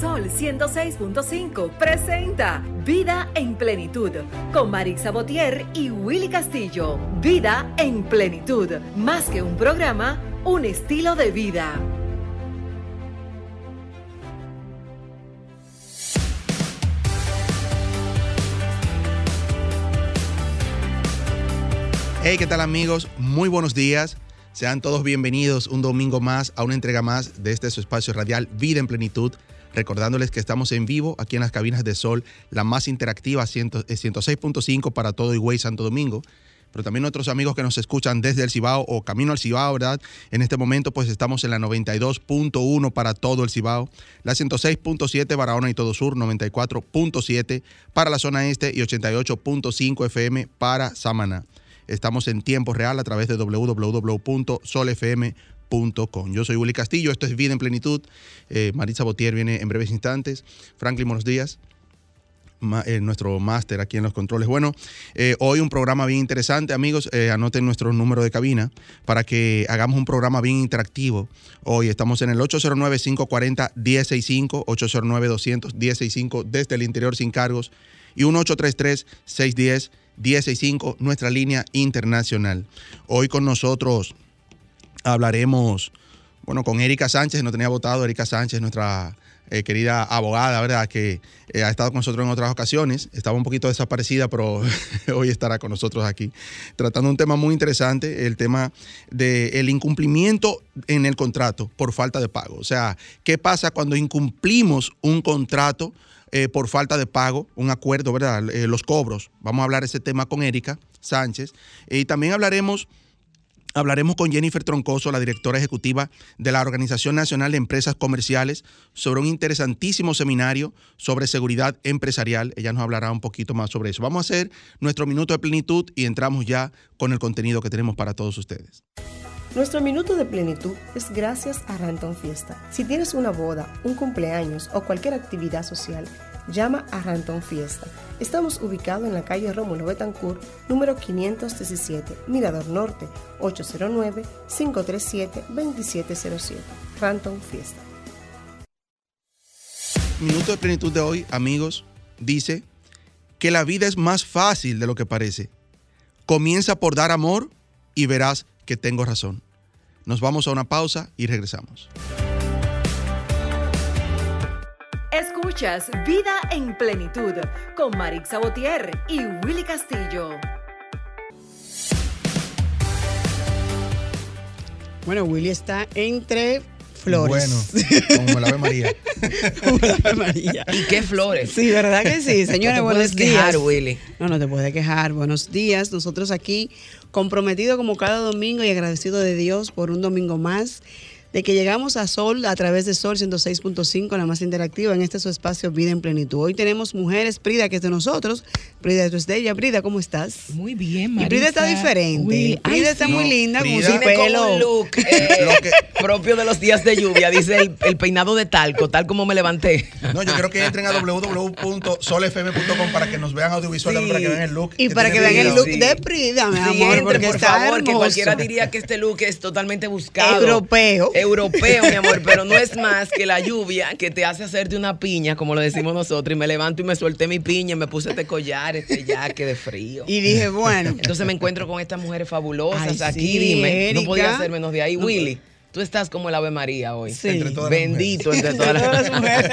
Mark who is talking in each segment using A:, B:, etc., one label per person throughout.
A: Sol 106.5 presenta Vida en Plenitud con Marix Sabotier y Willy Castillo. Vida en Plenitud, más que un programa, un estilo de vida.
B: Hey, ¿qué tal amigos? Muy buenos días. Sean todos bienvenidos un domingo más a una entrega más de este su espacio radial Vida en Plenitud. Recordándoles que estamos en vivo aquí en las cabinas de Sol, la más interactiva 106.5 eh, para todo Higüey Santo Domingo pero también nuestros amigos que nos escuchan desde el Cibao o camino al Cibao, ¿verdad? En este momento pues estamos en la 92.1 para todo el Cibao, la 106.7 Barahona y todo sur, 94.7 para la zona este y 88.5 FM para Samaná. Estamos en tiempo real a través de www.solfm.com. Yo soy Willy Castillo, esto es Vida en Plenitud. Eh, Marisa Botier viene en breves instantes. Franklin, buenos días. Eh, nuestro máster aquí en los controles. Bueno, eh, hoy un programa bien interesante, amigos. anoten nuestro número de cabina para que hagamos un programa bien interactivo. Hoy estamos en el 809-540-1065, 809-200-1065 desde el interior sin cargos y 1833-610. 1065, nuestra línea internacional. Hoy con nosotros hablaremos, bueno, con Erika Sánchez, no tenía votado, Erika Sánchez, nuestra eh, querida abogada, ¿verdad? Que eh, ha estado con nosotros en otras ocasiones. Estaba un poquito desaparecida, pero hoy estará con nosotros aquí, tratando un tema muy interesante, el tema del incumplimiento en el contrato por falta de pago. O sea, ¿qué pasa cuando incumplimos un contrato? Eh, por falta de pago, un acuerdo, ¿verdad? Los cobros. Vamos a hablar ese tema con Erika Sánchez. Y también hablaremos... Hablaremos con Jennifer Troncoso, la directora ejecutiva de la Organización Nacional de Empresas Comerciales, sobre un interesantísimo seminario sobre seguridad empresarial. Ella nos hablará un poquito más sobre eso. Vamos a hacer nuestro minuto de plenitud y entramos ya con el contenido que tenemos para todos ustedes.
C: Nuestro minuto de plenitud es gracias a Ranton Fiesta. Si tienes una boda, un cumpleaños o cualquier actividad social, llama a Ranton Fiesta. Estamos ubicados en la calle Rómulo Betancourt, número 517, Mirador Norte, 809-537-2707. Ranton Fiesta.
B: Minuto de plenitud de hoy, amigos, dice que la vida es más fácil de lo que parece. Comienza por dar amor y verás que tengo razón. Nos vamos a una pausa y regresamos.
A: Escuchas Vida en Plenitud con Marix Sabotier y Willy Castillo.
D: Bueno, Willy está entre flores.
B: Bueno, como la Ave María.
D: como la Ave María.
E: ¿Y qué flores?
D: Sí, ¿verdad que sí? Señores,
E: no te
D: buenos
E: puedes quejar,
D: días.
E: Willy.
D: No, no te puedes quejar. Buenos días. Nosotros aquí comprometidos como cada domingo y agradecido de Dios por un domingo más de que llegamos a Sol a través de Sol 106.5, la más interactiva en este su espacio Vida en Plenitud. Hoy tenemos mujeres, Prida, que es de nosotros. Prida, tú es de ella. Prida, ¿cómo estás?
E: Muy bien,
D: Y Prida está diferente.
E: Uy,
D: Prida
E: ay,
D: está muy linda
B: No,
D: con su
E: Viene con
D: pelo.
E: un look eh, propio de los días de lluvia, dice el, el peinado de talco, tal como me levanté.
B: No, yo quiero que entren a www.solfm.com para que nos vean audiovisual,
E: Sí.
B: para que vean el look.
D: Y para que vean el look
E: Sí.
D: de Prida, mi
E: Sí,
D: amor,
E: entre,
D: porque
E: por
D: está
E: favor, que
D: hermoso.
E: cualquiera diría que este look es totalmente buscado.
D: Europeo.
E: Europeo, mi amor, pero no es más que la lluvia que te hace hacerte una piña, como lo decimos nosotros, y me levanto y me solté mi piña, y me puse este collar, este jaque de frío.
D: Y dije, bueno,
E: Entonces me encuentro con estas mujeres fabulosas
D: Ay,
E: aquí,
D: sí,
E: dime,
D: Erika.
E: no podía ser menos de ahí.
D: No,
E: Willy, tú estás como el Ave María hoy.
D: Sí.
B: Entre todas
E: Bendito entre todas las
D: las mujeres.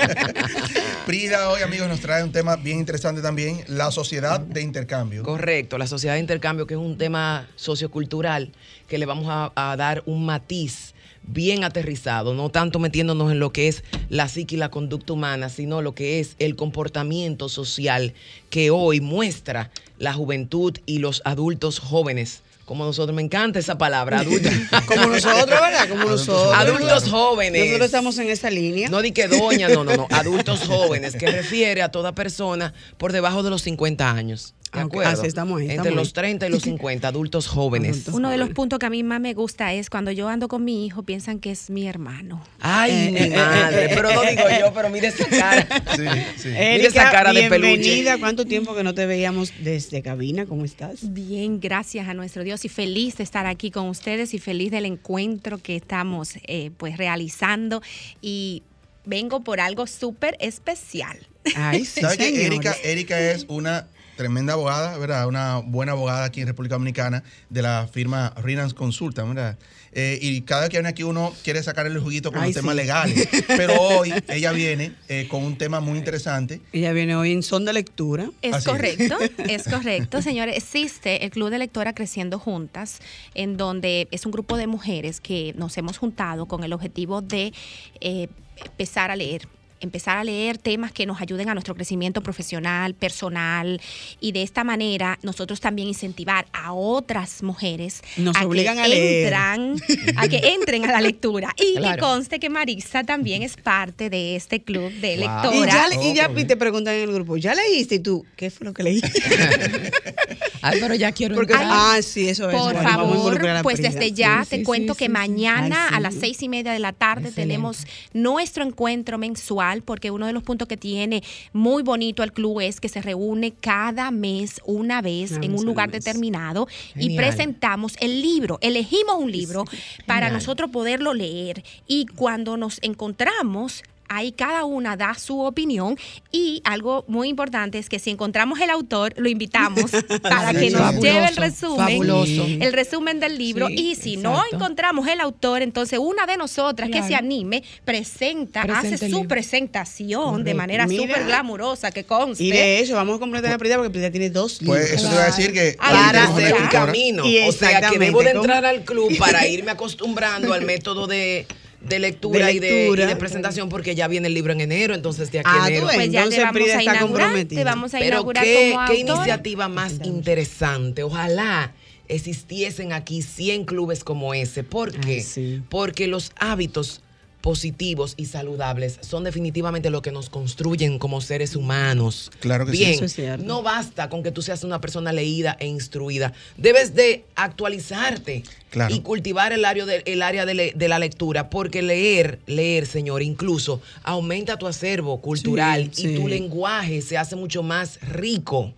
B: Prida hoy, amigos, nos trae un tema bien interesante también, la sociedad de intercambio.
E: Correcto, la sociedad de intercambio, que es un tema sociocultural que le vamos a, a dar un matiz bien aterrizado, no tanto metiéndonos en lo que es la psique y la conducta humana, sino lo que es el comportamiento social que hoy muestra la juventud y los adultos jóvenes. Como nosotros, me encanta esa palabra, adultos.
D: como nosotros, ¿verdad? Como
B: Adultos
D: nosotros.
E: Adultos jóvenes.
D: Nosotros estamos en esa línea.
E: No di que doña, no, no, no. Adultos jóvenes, que refiere a toda persona por debajo de los 50 años. ¿De acuerdo?
D: Ah, sí, estamos ahí,
E: Entre
D: estamos
E: los
D: ahí.
E: 30 y los 50, adultos jóvenes.
D: Adultos.
F: Uno de los puntos que a mí más me gusta es cuando yo ando con mi hijo, piensan que es mi hermano.
E: Ay,
D: Eh,
E: mi
D: eh, eh,
E: madre. Pero no digo yo, pero mire esa cara.
B: Sí, sí.
E: Mira
D: Erika,
E: esa cara de peluche.
D: bienvenida. ¿Cuánto tiempo que no te veíamos desde cabina? ¿Cómo estás?
F: Bien, gracias a nuestro Dios y feliz de estar aquí con ustedes y feliz del encuentro que estamos eh, pues realizando y vengo por algo súper especial.
D: Ay, sí,
B: ¿Sabe que. Erika, Erika es una tremenda abogada, ¿verdad? Una buena abogada aquí en República Dominicana de la firma Rinans Consulta, ¿verdad? Eh, y cada vez que viene aquí uno quiere sacarle el juguito con
D: Ay,
B: los temas legales. Pero hoy ella viene eh, con un tema muy interesante.
D: Ella viene hoy en son de lectura.
F: Es
B: Así es.
F: correcto, es correcto, señores. Existe el Club de Lectora Creciendo Juntas, en donde es un grupo de mujeres que nos hemos juntado con el objetivo de eh, empezar a leer empezar a leer temas que nos ayuden a nuestro crecimiento profesional, personal y de esta manera nosotros también incentivar a otras mujeres
D: Nos
F: a
D: obligan
F: que
D: a leer.
F: entran, a que entren a la lectura y que
E: Claro.
F: conste que Marisa también es parte de este club de
E: Wow.
F: lectora.
D: Y ya, y ya y te preguntan en el grupo, ¿ya leíste? Y tú, ¿qué fue lo que leíste?
E: Ay, pero ya quiero
D: Porque, ah, sí, eso es.
F: Por
D: Bueno,
F: favor, pues desde ya
E: Sí,
F: te
E: sí,
F: cuento
E: sí,
F: que mañana
D: Ay,
F: a las seis y media de la tarde
E: Excelente.
F: tenemos nuestro encuentro mensual, porque uno de los puntos que tiene muy bonito el club es que se reúne cada mes, una vez, en un lugar determinado y presentamos el libro, elegimos un libro para nosotros poderlo leer. Y cuando nos encontramos Ahí cada una da su opinión y algo muy importante es que si encontramos el autor, lo invitamos para que nos
B: Fabuloso,
F: lleve el resumen,
E: fabuloso.
F: el resumen del libro
E: Sí,
F: y si no encontramos el autor, entonces una de nosotras que
E: Claro.
F: se anime presenta, hace su
E: libro.
F: presentación de manera súper glamurosa que conste.
D: Y de hecho, vamos a completar a Frida porque Frida tiene dos libros.
B: Pues eso te iba a decir que
F: para hacer
E: el
B: escritora.
E: camino.
D: Y
E: O sea que debo de entrar al club para irme acostumbrando al método de, de lectura,
D: De
E: Y, de, y de presentación porque ya viene el libro en enero, entonces de aquí
D: Ah,
E: a enero.
F: pues ya te
D: Entonces,
F: vamos a inaugurar, te vamos a
E: Pero qué,
F: como
E: qué iniciativa más interesante. Ojalá existiesen aquí 100 clubes como ese. ¿Por qué?
D: Ay, sí.
E: Porque los hábitos positivos y saludables son definitivamente lo que nos construyen como seres humanos.
B: Claro que sí.
E: Bien,
D: Eso es cierto.
E: no basta con que tú seas una persona leída e instruida. Debes de actualizarte
B: Claro.
E: y cultivar el área, de, el área de, le- de la lectura, porque leer, leer, señor, incluso aumenta tu acervo cultural
D: Sí,
E: y tu
D: sí.
E: lenguaje se hace mucho más rico.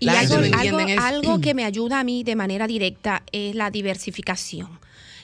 F: Y algo,
E: eso.
F: algo que me ayuda a mí de manera directa es la diversificación.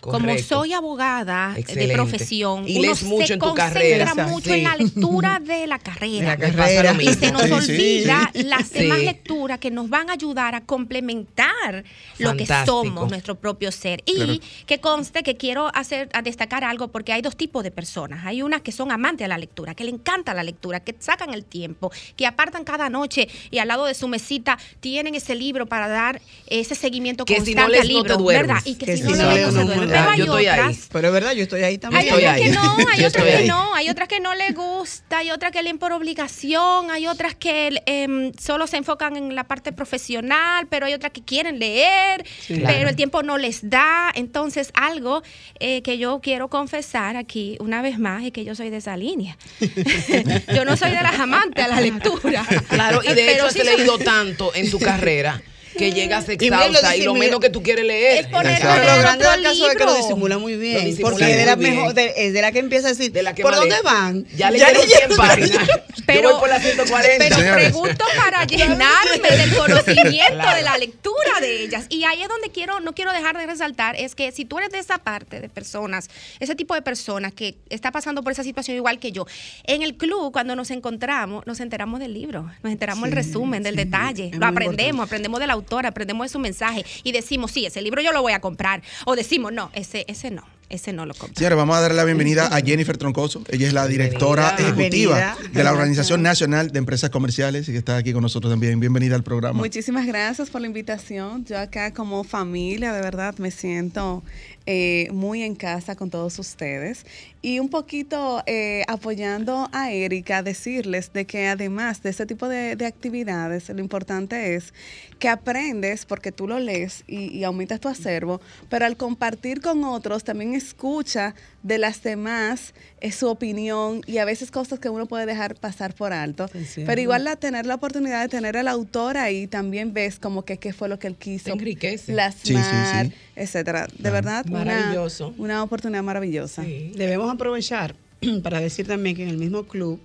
F: Como soy abogada
E: Excelente.
F: de profesión,
E: Y
F: uno
E: mucho
F: se
E: en tu
F: concentra
E: carrera.
F: mucho
E: Sí.
F: en la lectura de la carrera.
D: De la
F: Y se nos
B: Sí,
F: olvida
B: sí.
F: las
E: Sí.
F: demás lecturas que nos van a ayudar a complementar lo que somos, nuestro propio ser. Y
B: Claro.
F: que conste que quiero hacer a destacar algo porque hay dos tipos de personas. Hay unas que son amantes a la lectura, que le encanta la lectura, que sacan el tiempo, que apartan cada noche y al lado de su mesita tienen ese libro para dar ese seguimiento
E: Que si
F: constante
E: no lees,
F: al
E: no te
F: libro. ¿verdad? Y que,
D: Que
F: si,
D: si
F: no
D: no
F: no Pero hay
E: Yo estoy ahí.
D: Pero es verdad, yo estoy ahí también.
F: hay
E: Estoy
F: otras
E: ahí.
F: que no, hay otras
E: estoy
F: que
E: ahí.
F: no, hay otras que no les gusta, hay otras que leen por obligación, hay otras que em, solo se enfocan en la parte profesional, pero hay otras que quieren leer,
D: Sí.
F: pero
E: Claro.
F: el tiempo no les da. Entonces, algo eh, que yo quiero confesar aquí una vez más es que yo soy de esa línea. yo no soy de las amantes a la lectura.
E: Claro, y de hecho has
F: sí soy-
E: leído tanto en tu carrera que
D: lo
E: exhausta y lo
D: disimula-
E: menos que tú quieres leer.
F: Es poner-.
D: Pero lo grande del caso es que lo disimula muy
E: Lo
D: bien.
E: disimula
D: Porque es de la
E: bien.
D: mejor, de- es de la que empieza a decir,
E: De la que
D: ¿por dónde van?
E: Ya leyeron 100 páginas.
F: Pero-
E: Yo voy por la 140.
F: Pero
B: Señores.
F: pregunto para llenarme del conocimiento de la lectura de ellas. Y ahí es donde quiero, no quiero dejar de resaltar, es que si tú eres de esa parte de personas, ese tipo de personas que está pasando por esa situación igual que yo, en el club cuando nos encontramos, nos enteramos del libro, nos enteramos del
D: Sí,
F: resumen, del
D: sí,
F: detalle, lo aprendemos,
D: importante.
F: aprendemos del autor, aprendemos de su mensaje y decimos, sí, ese libro yo lo voy a comprar. O decimos, no, ese, ese no, ese no lo compro.
B: Señores, vamos a darle la bienvenida a Jennifer Troncoso. Ella es la directora
E: Bienvenida.
B: ejecutiva
D: Bienvenida.
B: de la Organización Nacional de Empresas Comerciales y que está aquí con nosotros también. Bienvenida al programa.
G: Muchísimas gracias por la invitación. Yo acá como familia, de verdad, me siento eh, muy en casa con todos ustedes. Y un poquito eh, apoyando a Erika, decirles de que además de este tipo de, de actividades, lo importante es que aprendes porque tú lo lees y, y aumentas tu acervo, pero al compartir con otros también escucha de las demás eh, su opinión y a veces cosas que uno puede dejar pasar por alto.
D: Es.
G: Pero igual la, tener la oportunidad de tener al autor ahí, también ves como que qué fue lo que él quiso
E: enriquece.
G: plasmar,
B: Sí, sí, sí.
G: etcétera. De verdad, una-
E: Maravilloso.
G: Una, oportunidad maravillosa.
E: Sí.
D: Debemos aprovechar para decir también que en el mismo club,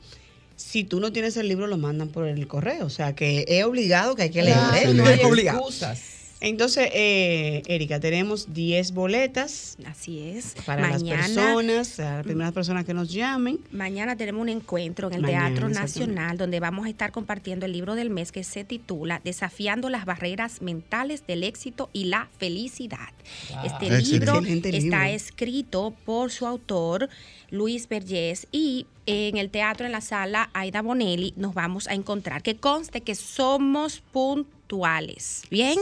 D: si tú no tienes el libro, lo mandan por el correo. O sea, que es obligado que hay que leer.
E: No hay
D: es obligado.
E: excusas.
D: Entonces, eh, Erika, tenemos 10 boletas.
F: Así es.
D: Para las personas, a las primeras personas que nos llamen.
F: Mañana tenemos un encuentro en el Teatro Nacional donde vamos a estar compartiendo el libro del mes que se titula Desafiando las barreras mentales del éxito y la felicidad. Este libro está escrito por su autor, Luis Vergés, y en el teatro, en la sala Aida Bonelli, nos vamos a encontrar. Que conste que somos puntuales. Bien,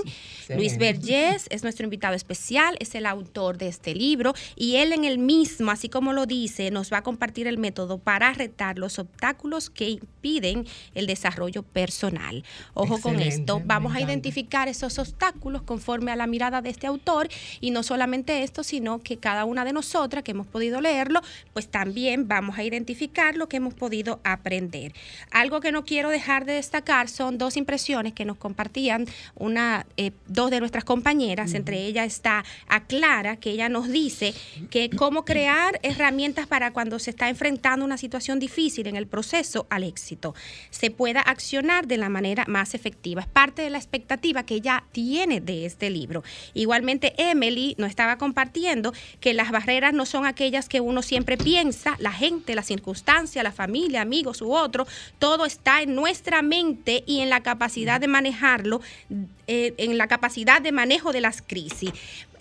F: Luis Vergés es nuestro invitado especial, es el autor de este libro y él en el mismo, así como lo dice, nos va a compartir el método para retar los obstáculos que impiden el desarrollo personal. Ojo con esto, vamos a identificar esos obstáculos conforme a la mirada de este autor y no solamente esto, sino que cada una de nosotras que hemos podido leerlo, pues también vamos a identificar lo que hemos podido aprender. Algo que no quiero dejar de destacar son dos impresiones que nos compartían una, eh, dos de nuestras compañeras, entre ellas está a Clara, que ella nos dice que cómo crear herramientas para cuando se está enfrentando una situación difícil en el proceso al éxito, se pueda accionar de la manera más efectiva. Es parte de la expectativa que ella tiene de este libro. Igualmente, Emily nos estaba compartiendo que las barreras no son aquellas que uno siempre piensa, la gente, las circunstancias, la familia, amigos u otro, todo está en nuestra mente y en la capacidad de manejarlo, eh, en la capacidad de manejo de las crisis.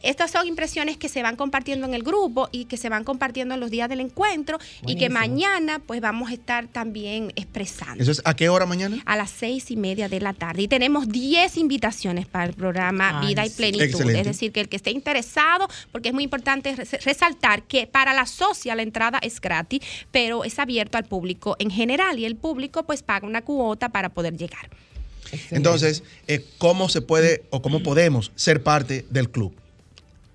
F: Estas son impresiones que se van compartiendo en el grupo y que se van compartiendo en los días del encuentro y que mañana pues vamos a estar también expresando.
B: ¿Eso es a qué hora mañana?
F: A las seis y media de la tarde. Y tenemos diez invitaciones para el programa Vida y Plenitud. Es decir, que el que esté interesado, porque es muy importante resaltar que para la socia la entrada es gratis, pero es abierto al público en general y el público pues paga una cuota para poder llegar.
B: Entonces, eh, ¿cómo se puede o cómo podemos ser parte del club?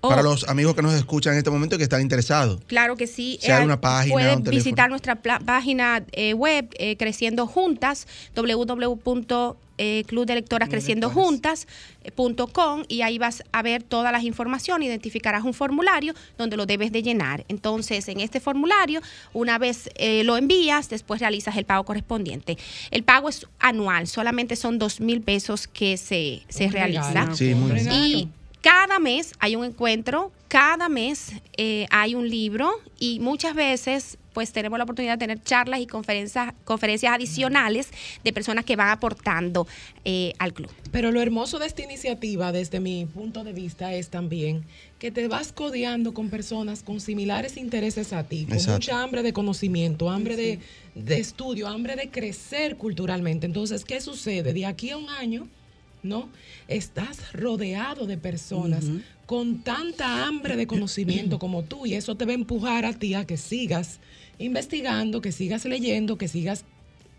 B: Para los amigos que nos escuchan en este momento y que están interesados.
F: Claro que sí.
B: Si hay una página.
F: Pueden visitar nuestra página eh, web eh, Creciendo Juntas, www eh, Club de Lectoras Creciendo Juntas.com y ahí vas a ver todas las informaciones, identificarás un formulario donde lo debes de llenar. Entonces, en este formulario, una vez lo envías, después realizas el pago correspondiente. El pago es anual, solamente son dos mil pesos que se, se realiza.
B: Sí, muy bien.
F: Y cada mes hay un encuentro, cada mes eh, hay un libro y muchas veces pues tenemos la oportunidad de tener charlas y conferencias, conferencias adicionales de personas que van aportando eh, al club.
E: Pero lo hermoso de esta iniciativa, desde mi punto de vista, es también que te vas codeando con personas con similares intereses a ti, con mucha hambre de conocimiento, hambre de, de estudio, hambre de crecer culturalmente. Entonces, ¿qué sucede? De aquí a un año ¿no? Estás rodeado de personas con tanta hambre de conocimiento como tú y eso te va a empujar a ti a que sigas investigando, que sigas leyendo, que sigas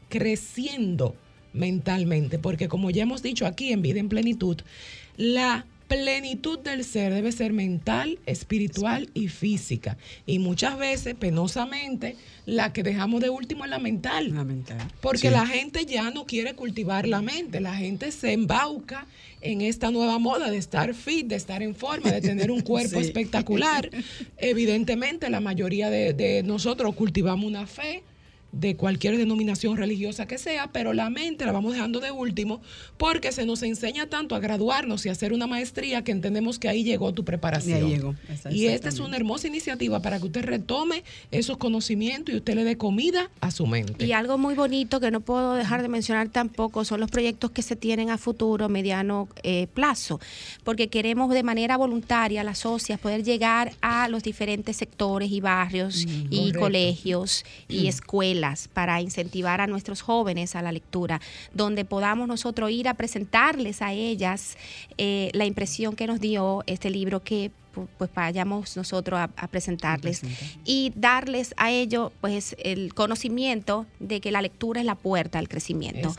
E: creciendo mentalmente, porque como ya hemos dicho aquí en Vida en Plenitud, la plenitud del ser debe ser mental, espiritual y física. Y muchas veces, penosamente, la que dejamos de último es la mental.
D: La mental.
E: Porque la gente ya no quiere cultivar la mente. La gente se embauca en esta nueva moda de estar fit, de estar en forma, de tener un cuerpo espectacular. Evidentemente, la mayoría de, de nosotros cultivamos una fe de cualquier denominación religiosa que sea, pero la mente la vamos dejando de último porque se nos enseña tanto a graduarnos y hacer una maestría que entendemos que ahí llegó tu preparación. Y esta es una hermosa iniciativa para que usted retome esos conocimientos y usted le dé comida a su mente.
F: Y algo muy bonito que no puedo dejar de mencionar tampoco son los proyectos que se tienen a futuro, mediano eh, plazo, porque queremos de manera voluntaria las socias poder llegar a los diferentes sectores y barrios mm, y colegios y mm. escuelas para incentivar a nuestros jóvenes a la lectura, donde podamos nosotros ir a presentarles a ellas eh, la impresión que nos dio este libro que pues vayamos nosotros a, presentarles y darles a ellos pues el conocimiento de que la lectura es la puerta al crecimiento.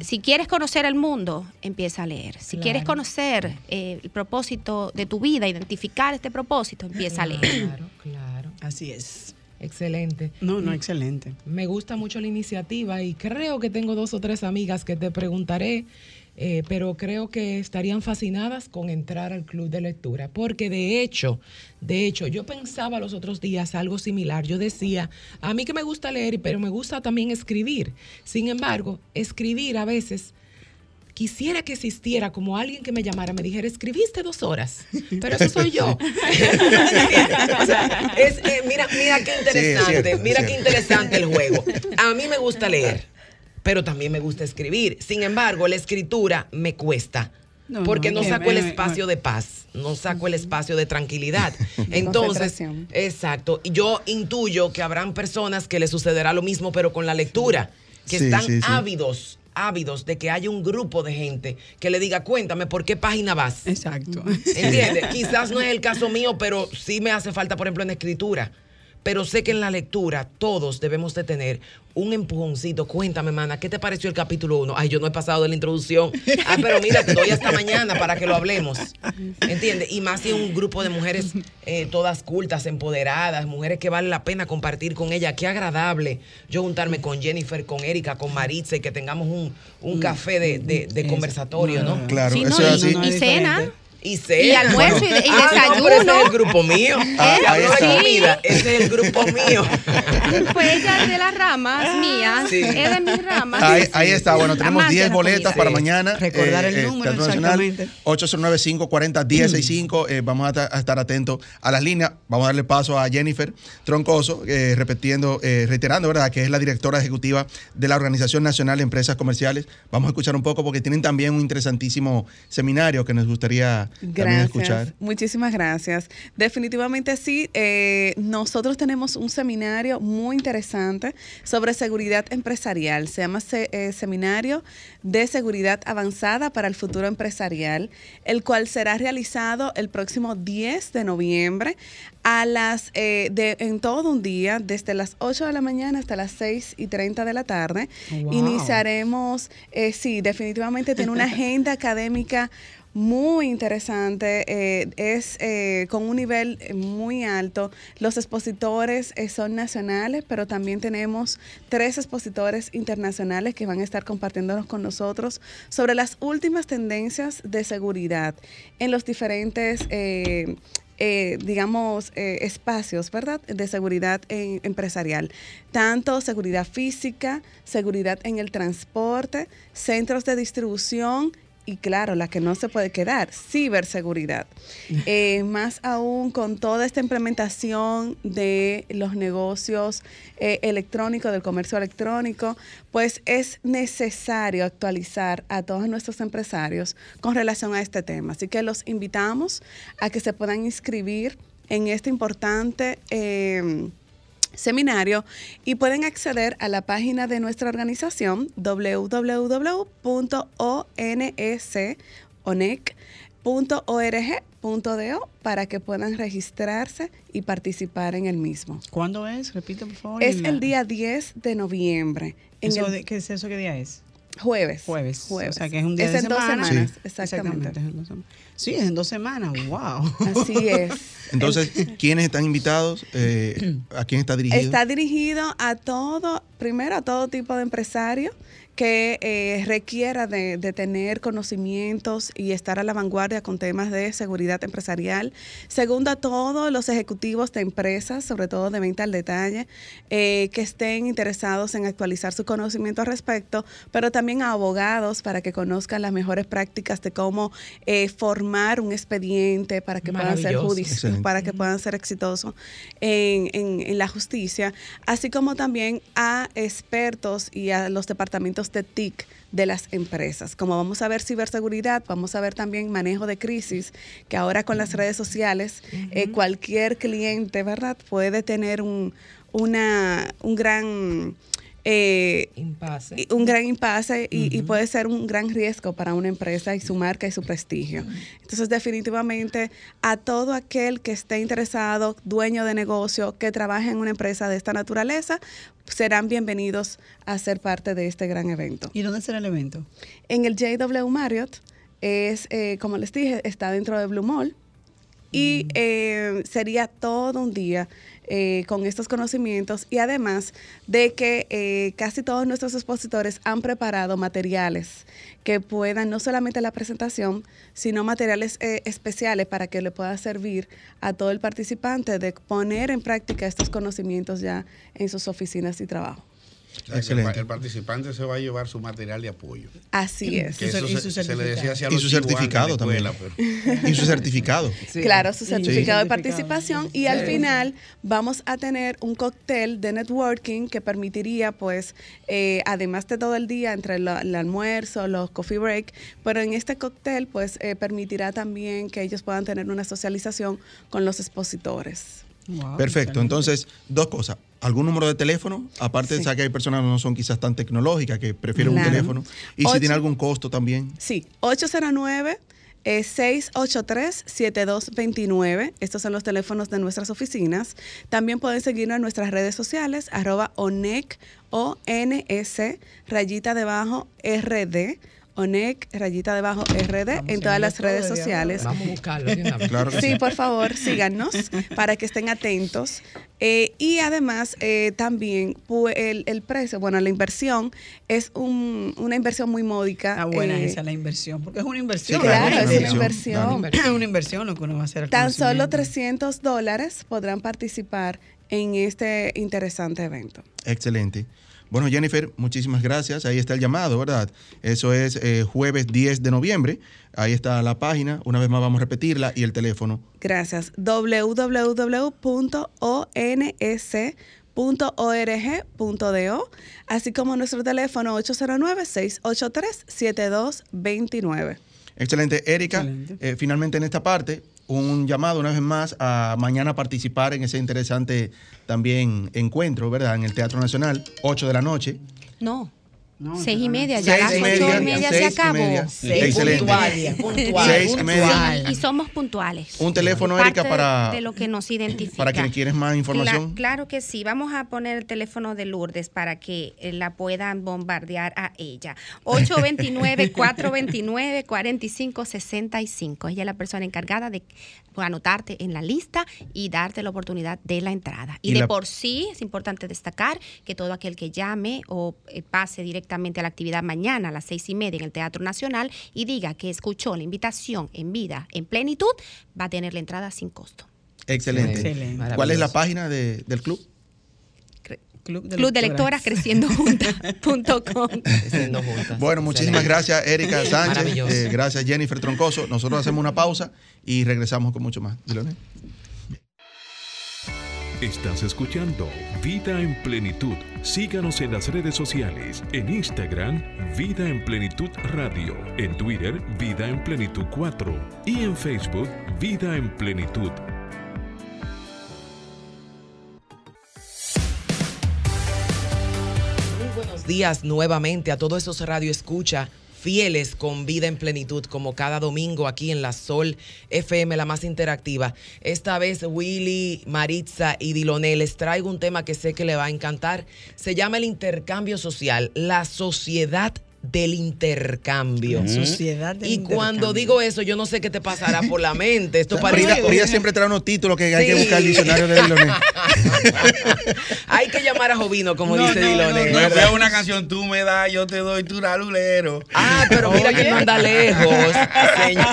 F: Si quieres conocer el mundo, empieza a leer. Si quieres conocer eh, el propósito de tu vida, identificar este propósito, empieza a leer.
E: Claro, claro.
D: Así es.
E: Excelente.
D: No, no, excelente.
E: Me gusta mucho la iniciativa y creo que tengo dos o tres amigas que te preguntaré, eh, pero creo que estarían fascinadas con entrar al club de lectura, porque de hecho, de hecho, yo pensaba los otros días algo similar. Yo decía, a mí que me gusta leer, pero me gusta también escribir. Sin embargo, escribir a veces quisiera que existiera como alguien que me llamara, me dijera, escribiste dos horas, pero eso soy yo. o sea, es, eh, mira, mira qué interesante,
B: cierto,
E: mira qué interesante el juego. A mí me gusta leer, pero también me gusta escribir. Sin embargo, la escritura me cuesta.
D: No,
E: porque
D: no,
E: saco el
D: me- me-
E: espacio de paz, no saco el espacio de tranquilidad. Entonces, exacto. Y yo intuyo que habrán personas que les sucederá lo mismo, pero con la lectura, que
B: Sí,
E: están
B: sí, sí.
E: ávidos, ávidos de que haya un grupo de gente que le diga, cuéntame, ¿por qué página vas?
D: Exacto.
E: ¿Entiendes? Quizás no es el caso mío, pero sí me hace falta, por ejemplo, en escritura. Pero sé que en la lectura todos debemos de tener un empujoncito. Cuéntame, mana, ¿qué te pareció el capítulo 1? Ay, yo no he pasado de la introducción. Ah, pero mira, te doy hasta mañana para que lo hablemos. ¿Entiendes? Y más si es un grupo de mujeres eh, todas cultas, empoderadas, mujeres que vale la pena compartir con ella. Qué agradable yo juntarme con Jennifer, con Erika, con Maritza y que tengamos un, un café de, de- conversatorio, ¿no?
B: Claro,
F: Sí,
B: eso
F: no,
B: es
F: y-
B: así.
D: No, no,
F: y
D: es
F: cena.
E: Y cena.
F: Y almuerzo y- y
E: Ah, no, pero ese
F: desayuno.
E: es el grupo mío.
B: Ah,
E: comida, ese es el grupo mío.
F: Pues ella es de las ramas mías,
E: Sí.
F: es de mis ramas.
B: Ahí, ahí está, bueno, tenemos
F: Amante de
B: 10
F: la
B: boletas para
E: Sí.
B: mañana.
D: Recordar el número,
B: Teatro Nacional,
D: exactamente.
B: 809-540-1065. Eh, vamos a, ta- a estar atentos a las líneas. Vamos a darle paso a Jennifer Troncoso, eh, repitiendo, eh, reiterando, ¿verdad?, que es la directora ejecutiva de la Organización Nacional de Empresas Comerciales. Vamos a escuchar un poco porque tienen también un interesantísimo seminario que nos gustaría
G: Gracias,
B: escuchar.
G: muchísimas gracias. Definitivamente sí, eh, nosotros tenemos un seminario muy interesante sobre seguridad empresarial. Se llama se- eh, Seminario de Seguridad Avanzada para el Futuro Empresarial, el cual será realizado el próximo 10 de noviembre a las eh, de, en todo un día, desde las 8 de la mañana hasta las 6 y 30 de la tarde.
D: Wow.
G: Iniciaremos, eh, sí, definitivamente tiene una agenda académica muy interesante, eh, es eh, con un nivel eh, muy alto. Los expositores eh, son nacionales, pero también tenemos tres expositores internacionales que van a estar compartiéndonos con nosotros sobre las últimas tendencias de seguridad en los diferentes... digamos, espacios, ¿verdad?, de seguridad empresarial. Tanto seguridad física, seguridad en el transporte, centros de distribución y claro, la que no se puede quedar, ciberseguridad. Eh, más aún con toda esta implementación de los negocios eh, electrónicos, del comercio electrónico, pues es necesario actualizar a todos nuestros empresarios con relación a este tema. Así que los invitamos a que se puedan inscribir en este importante... eh, seminario y pueden acceder a la página de nuestra organización www.onec.org.do para que puedan registrarse y participar en el mismo.
D: ¿Cuándo es? Repite, por favor.
G: Es el día 10 de noviembre. En
D: Eso
G: el
D: de- ¿Qué es eso? ¿Qué día es?
G: jueves.
D: Jueves.
G: Jueves.
D: O sea, que es un día de
G: en dos
D: semana.
G: semanas,
B: Sí.
G: exactamente.
D: es en dos semanas. Sí, es en dos semanas. ¡Wow!
G: Así es.
B: Entonces, ¿quiénes están invitados? Eh, ¿A quién está dirigido?
G: Está dirigido a todo, primero a todo tipo de empresario que eh, requiera de, de tener conocimientos y estar a la vanguardia con temas de seguridad empresarial. Segundo, a todos los ejecutivos de empresas, sobre todo de venta al detalle, eh, que estén interesados en actualizar su conocimiento al respecto, pero también a abogados para que conozcan las mejores prácticas de cómo eh, formar un expediente para que puedan ser
B: Excelente.
G: para que puedan ser exitosos en, en- en la justicia, así como también a expertos y a los departamentos de TIC de las empresas. Como vamos a ver ciberseguridad, vamos a ver también manejo de crisis, que ahora con las redes sociales eh, cualquier cliente, ¿verdad?, puede tener un, una, un gran... eh,
E: Impasse.
G: un gran impasse y, y puede ser un gran riesgo para una empresa y su marca y su prestigio. Entonces, definitivamente, a todo aquel que esté interesado, dueño de negocio, que trabaje en una empresa de esta naturaleza, serán bienvenidos a ser parte de este gran evento.
D: ¿Y dónde será el evento?
G: En el JW Marriott, es, eh, como les dije, está dentro de Blue Mall y eh, sería todo un día eh, con estos conocimientos y además de que eh, casi todos nuestros expositores han preparado materiales que puedan no solamente la presentación, sino materiales eh, especiales para que le pueda servir a todo el participante de poner en práctica estos conocimientos ya en sus oficinas y trabajo.
H: O sea, que
B: Excelente.
H: El, pa- el participante se va a llevar su material de apoyo.
G: Así es.
H: Que eso
D: y
H: se,
D: su
H: se le decía hacia
B: Y su certificado también.
H: escuela, pero-
B: Y su certificado.
G: Claro, su certificado de
D: Sí.
G: participación y al final vamos a tener un cóctel de networking que permitiría, pues, eh, además de todo el día entre lo- el almuerzo, los coffee break, pero en este cóctel, pues, eh, permitirá también que ellos puedan tener una socialización con los expositores.
D: Wow,
B: Perfecto. Entonces, dos cosas. ¿Algún número de teléfono? Aparte,
G: Sí.
B: de que hay personas que no son quizás tan tecnológicas, que prefieren
G: Claro.
B: un teléfono. Y si tiene algún costo también.
G: Sí, 809 eh, 683-7229. Estos son los teléfonos de nuestras oficinas. También pueden seguirnos en nuestras redes sociales, arroba ONEC, O-N-S, rayita debajo RD. ONEC, rayita debajo RD, en todas las redes sociales.
E: Vamos a buscarlo. una.
B: Claro sí.
G: Sí, por favor, síganos para que estén atentos. Eh, y además, eh, también el, el precio, bueno, la inversión es un- una inversión muy módica.
D: Está buena
G: eh,
D: esa la inversión, porque es una inversión.
B: Sí,
G: Claro, es una
B: claro.
G: inversión.
D: Es una inversión lo que uno va a hacer.
G: Tan solo
D: conocimiento.
G: 300 dólares podrán participar en este interesante evento.
B: Excelente. Bueno, Jennifer, muchísimas gracias. Ahí está el llamado, ¿verdad? Eso es eh, jueves 10 de noviembre. Ahí está la página. Una vez más vamos a repetirla y el teléfono.
G: Gracias. www.ons.org.do, así como nuestro teléfono 809-683-7229.
B: Excelente. Erika,
D: Excelente.
B: eh, finalmente en esta parte, un llamado una vez más a mañana participar en ese interesante también encuentro, ¿verdad? En el Teatro Nacional, 8 de la noche.
F: No.
D: No,
F: seis y media, ya
B: Seis
F: las
B: y
F: ocho
B: media,
F: y media se acabó.
B: media. Excelente.
E: Puntual, puntual.
B: Seis y media.
F: Y somos puntuales.
B: Un teléfono,
F: Parte
B: Erika, para,
F: de lo que nos identifica.
B: para quienes quieren más información.
F: Cla- claro que sí. Vamos a poner el teléfono de Lourdes para que eh, la puedan bombardear a ella. 829-429-4565. Ella es la persona encargada de anotarte en la lista y darte la oportunidad de la entrada. Y,
B: Y
F: de
B: la-
F: por sí es importante destacar que todo aquel que llame o eh, pase directamente a la actividad mañana a las seis y media en el Teatro Nacional y diga que escuchó la invitación en vida, en plenitud, va a tener la entrada sin costo.
B: Excelente.
D: Excelente.
B: ¿Cuál es la página de- del club?
D: Club de,
F: Club de Lectoras Creciendo Juntas.com.
B: Bueno, muchísimas
E: Excelente.
B: gracias, Erika Sánchez. Eh, gracias, Jennifer Troncoso. Nosotros hacemos una pausa y regresamos con mucho más. Diloné.
I: Estás escuchando Vida en Plenitud. Síganos en las redes sociales. En Instagram, Vida en Plenitud Radio. En Twitter, Vida en Plenitud 4. Y en Facebook, Vida en Plenitud.
E: Muy buenos días nuevamente a todos esos radio escucha fieles con vida en plenitud como cada domingo aquí en la Sol FM la más interactiva. Esta vez Willy, Maritza y Diloné les traigo un tema que sé que le va a encantar. Se llama el intercambio social, la sociedad del intercambio.
D: Sociedad del
E: y cuando
D: intercambio.
E: digo eso, yo no sé qué te pasará por la mente. Esto parece
B: siempre trae unos títulos que hay que buscar el diccionario de Diloné.
E: Hay que llamar a Jovino, como
H: No,
E: dice
H: no,
E: Diloné.
H: no, no, una canción, tú me das, yo te doy, tú ralulero.
E: Ah, pero mira que no anda lejos, señor.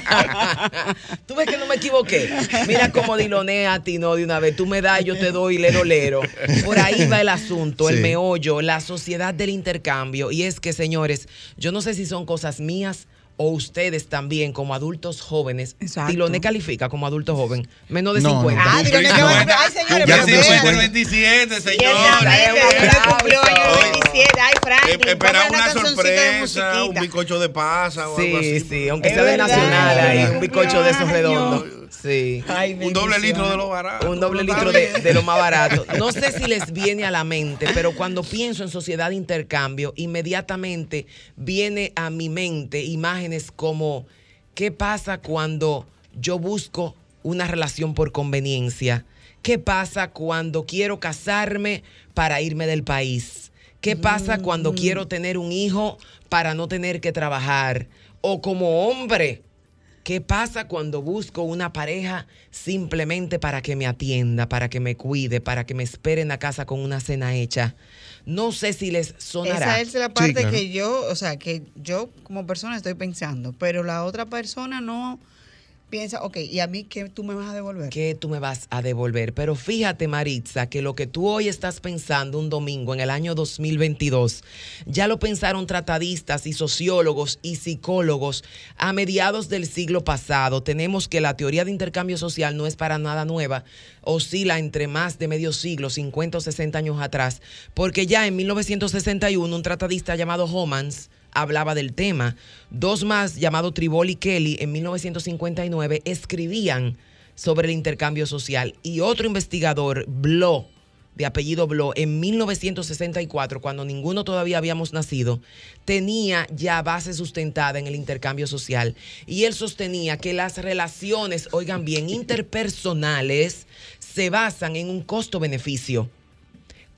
E: Tú ves que no me equivoqué. Mira cómo Diloné atinó de una vez. Tú me das, yo te doy lero lero. Por ahí va el asunto, el meollo, la sociedad del intercambio. Y es que, señores, yo no sé si son cosas mías o ustedes también como adultos jóvenes.
D: Exacto.
E: Diloné califica como adulto joven, menos de
B: No, no.
E: 50.
B: Ah,
J: que ay, señores,
B: Ya
J: pero
B: cumplió
J: vean.
B: 50.
H: 27, señor.
J: Ciertamente,
E: un
J: Diloné cumplió año
H: aplauso.
J: 27. Ay, Franklin,
H: Eh, Espera
J: ponme
H: una sorpresa, un bizcocho de pasa o algo
E: Sí,
H: así.
E: sí, aunque
J: Es
E: sea de
J: verdad,
E: nacional ahí,
B: es
E: un bizcocho de esos
J: cumpleaños.
E: redondos. Sí.
J: Ay,
H: Un doble litro de lo barato.
E: Un doble litro de, lo más barato. No sé si les viene a la mente, pero cuando pienso en sociedad de intercambio, inmediatamente viene a mi mente imágenes como ¿qué pasa cuando yo busco una relación por conveniencia? ¿Qué pasa cuando quiero casarme para irme del país? ¿Qué pasa cuando quiero tener un hijo para no tener que trabajar? O como hombre, ¿Qué pasa cuando busco una pareja simplemente para que me atienda, para que me cuide, para que me espere en la casa con una cena hecha? No sé si les sonará.
J: Esa es la parte
B: claro.
J: que yo, o sea, que yo como persona estoy pensando, pero la otra persona no,
D: piensa, ok, ¿y a mí qué tú me vas a devolver?
E: ¿Qué tú me vas a devolver? Pero fíjate, Maritza, que lo que tú hoy estás pensando un domingo en el año 2022, ya lo pensaron tratadistas y sociólogos y psicólogos a mediados del siglo pasado. Tenemos que la teoría de intercambio social no es para nada nueva, oscila entre más de medio siglo, 50 o 60 años atrás, porque ya en 1961 un tratadista llamado Homans hablaba del tema. Dos más, llamados Tribol y Kelly, en 1959 escribían sobre el intercambio social. Y otro investigador, Blow, de apellido Blow, en 1964, cuando ninguno todavía habíamos nacido, tenía ya base sustentada en el intercambio social. Y él sostenía que las relaciones, oigan bien, interpersonales, se basan en un costo-beneficio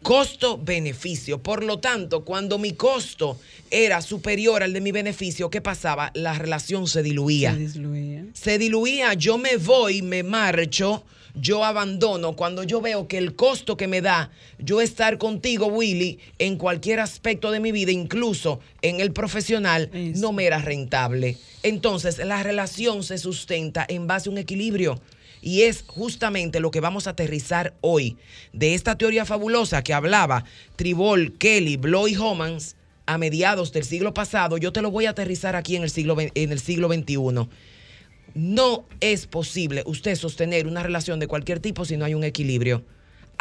E: costo-beneficio. Por lo tanto, cuando mi costo era superior al de mi beneficio, ¿qué pasaba? La relación se diluía.
D: Se diluía.
E: Se diluía, yo me voy, me marcho, yo abandono. Cuando yo veo que el costo que me da yo estar contigo, Willy, en cualquier aspecto de mi vida, incluso en el profesional, no me era rentable. Entonces, la relación se sustenta en base a un equilibrio. Y es justamente lo que vamos a aterrizar hoy de esta teoría fabulosa que hablaba Tribol, Kelly, Blow y Homans a mediados del siglo pasado. Yo te lo voy a aterrizar aquí en el siglo, en el siglo XXI. No es posible usted sostener una relación de cualquier tipo si no hay un equilibrio.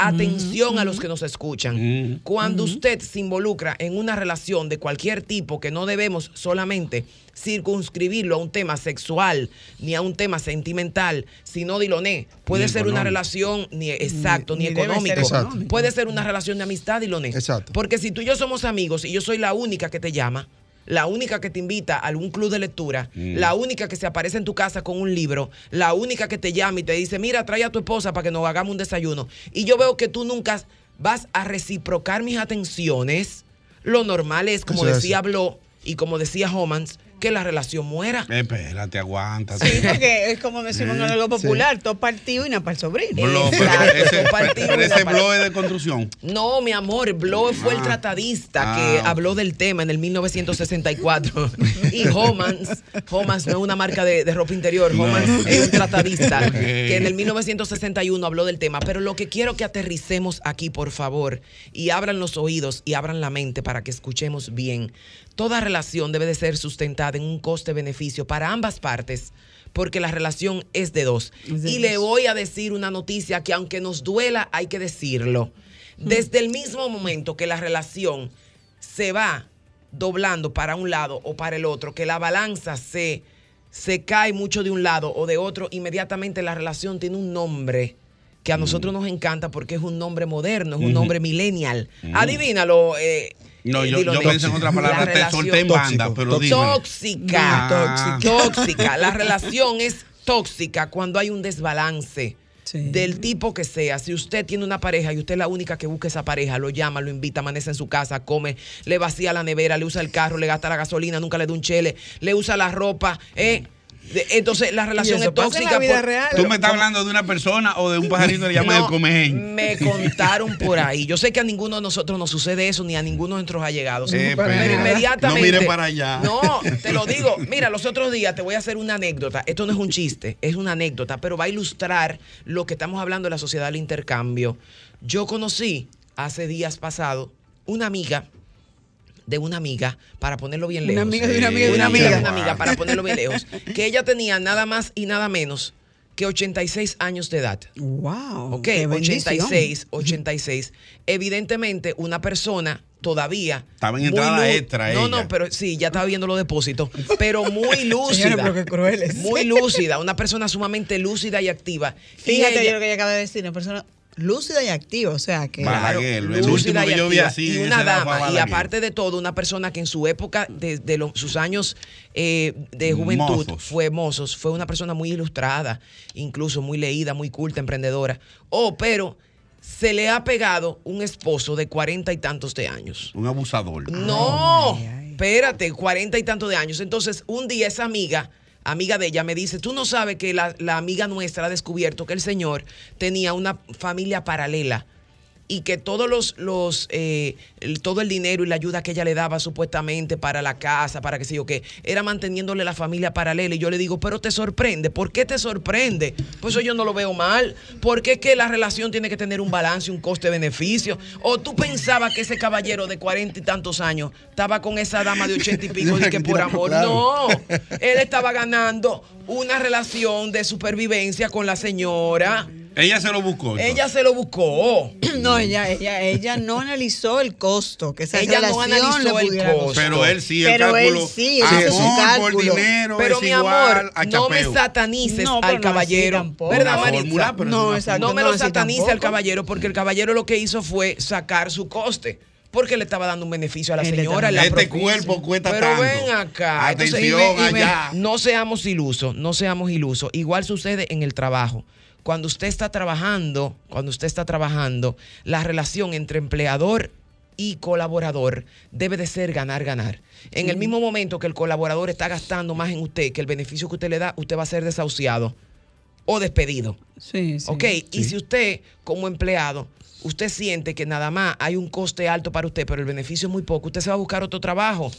E: Atención a los que nos escuchan. Cuando usted se involucra en una relación de cualquier tipo, que no debemos solamente circunscribirlo a un tema sexual ni a un tema sentimental, sino diloné. Puede
B: Ni
E: ser una relación, ni exacto, ni,
B: ser
E: económico. Puede ser una relación de amistad, diloné.
B: Exacto.
E: Porque si tú y yo somos amigos y yo soy la única que te llama, la única que te invita a algún club de lectura,
B: Mm.
E: la única que se aparece en tu casa con un libro, la única que te llama y te dice, mira, trae a tu esposa para que nos hagamos un desayuno. Y yo veo que tú nunca vas a reciprocar mis atenciones. Lo normal es, como
K: Eso
E: decía. Blo y como decía Homans, que la relación muera.
K: Espérate, aguanta.
D: Sí, porque es como decimos en algo popular, todo partido y nada para el sobrino.
K: Blo, pero ese,
E: partido
K: pero
E: y
K: ese
E: una
K: blo es de construcción.
E: No, mi amor, Blow fue el
K: Ah.
E: tratadista
K: Ah,
E: que
K: ok.
E: habló del tema en el 1964. y Homans, Homans no es una marca de, de ropa interior,
K: No.
E: Homans es un tratadista que en el 1961 habló del tema. Pero lo que quiero que aterricemos aquí, por favor, y abran los oídos y abran la mente para que escuchemos bien. Toda relación debe de ser sustentada en un coste-beneficio para ambas partes. Porque la relación es de dos.
D: Es de
E: y le voy a decir una noticia que aunque nos duela, hay que decirlo. Desde el mismo momento que la relación se va doblando para un lado o para el otro, que la balanza se, se cae mucho de un lado o de otro, inmediatamente la relación tiene un nombre que a nosotros nos encanta porque es un nombre moderno, es un nombre millennial.
K: Ujú.
E: Adivínalo. eh,
K: No,
E: eh,
K: yo, yo pensé en otra palabra,
E: La
K: te
E: relación-
K: solté en banda, pero dime.
E: Tóxica.
K: Ah.
E: Tóxica. La relación es tóxica cuando hay un desbalance. Del tipo que sea, si usted tiene una pareja y usted es la única que busca esa pareja, lo llama, lo invita, amanece en su casa, come, le vacía la nevera, le usa el carro, le gasta la gasolina, nunca le da un chele, le usa la ropa, ¿eh? Entonces la relación es
D: en
E: tóxica.
D: la vida
E: por-
D: real.
K: ¿Tú me estás hablando de una persona o de un pajarito que llama
E: No,
K: del comején?
E: Me contaron por ahí. Yo sé que a ninguno de nosotros nos sucede eso, ni a ninguno de nuestros allegados.
K: Eh,
E: pero inmediatamente.
K: No mire para allá.
E: No, te lo digo. Mira, los otros días te voy a hacer una anécdota. Esto no es un chiste, es una anécdota, pero va a ilustrar lo que estamos hablando de la sociedad del intercambio. Yo conocí hace días pasados una amiga de una amiga, para ponerlo bien
D: Una
E: lejos.
D: amiga de una amiga de una
E: amiga de
D: amiga.
E: una amiga, para ponerlo bien lejos. Que ella tenía nada más y nada menos que 86 años de edad.
D: Wow.
E: Ok,
D: qué bendición.
E: 86, 86. Evidentemente, una persona todavía.
K: Estaba en
E: muy
K: entrada
E: lu-
K: extra
E: No,
K: ella.
E: no, pero sí, ya estaba viendo los depósitos. Pero muy lúcida.
D: Señora, pero qué crueles.
E: Muy lúcida. Una persona sumamente lúcida y activa. Y
D: Fíjate
E: ella-
D: yo lo que ella acaba de decir, una persona lúcida y activa, o sea que...
K: Balaguer, el
E: lúcida
K: último que
E: y
K: yo vi
E: activa.
K: así
E: Y una dama, y aparte de todo, una persona que en su época, de, de los- sus años eh, de juventud,
K: Mozos.
E: fue mozos, fue una persona muy ilustrada, incluso muy leída, muy culta, emprendedora. Oh, pero se le ha pegado un esposo de cuarenta y tantos de años.
K: Un abusador.
E: No, espérate, cuarenta y tantos de años. Entonces, un día esa amiga, amiga de ella, me dice, tú no sabes que la, la amiga nuestra ha descubierto que el señor tenía una familia paralela y que todos los, los eh, el- todo el dinero y la ayuda que ella le daba supuestamente para la casa, para que sé yo qué, era manteniéndole la familia paralela. Y yo le digo, pero te sorprende. ¿Por qué te sorprende? Pues eso yo no lo veo mal. ¿Por qué que la relación tiene que tener un balance, un coste-beneficio? ¿O tú pensabas que ese caballero de cuarenta y tantos años estaba con esa dama de ochenta y pico y que por amor? No. Él estaba ganando una relación de supervivencia con la señora.
K: Ella se lo buscó.
E: Ella se lo buscó.
D: No, ella, ella, ella no analizó el costo que esa
E: Ella no analizó el costo.
K: Pero él sí, el
D: Pero él
K: cálculo.
D: sí, él hizo su
K: amor por
D: cálculo.
K: dinero
E: Pero
K: es
E: mi
K: igual
E: amor,
K: a
E: no me satanices
D: No,
E: al
D: no
E: caballero.
D: tampoco.
E: ¿Verdad, Maritza?
K: fórmula, pero
D: No, exacto.
E: No me
D: no
E: lo
D: así
E: satanice al caballero porque el caballero lo que hizo fue sacar su coste. Porque le estaba dando un beneficio a la señora. la
K: Este
E: propicia.
K: cuerpo cuesta
E: Pero
K: tanto.
E: ven acá. Entonces,
K: Atención
E: y y
K: allá.
E: no seamos ilusos, no seamos ilusos. Igual sucede en el trabajo. Cuando usted está trabajando, cuando usted está trabajando, la relación entre empleador y colaborador debe de ser ganar, ganar. En el mismo momento que el colaborador está gastando más en usted que el beneficio que usted le da, usted va a ser desahuciado o despedido.
D: Sí, sí.
E: ¿Ok? Y si usted, como empleado, usted siente que nada más hay un coste alto para usted, pero el beneficio es muy poco, usted se va a buscar otro trabajo.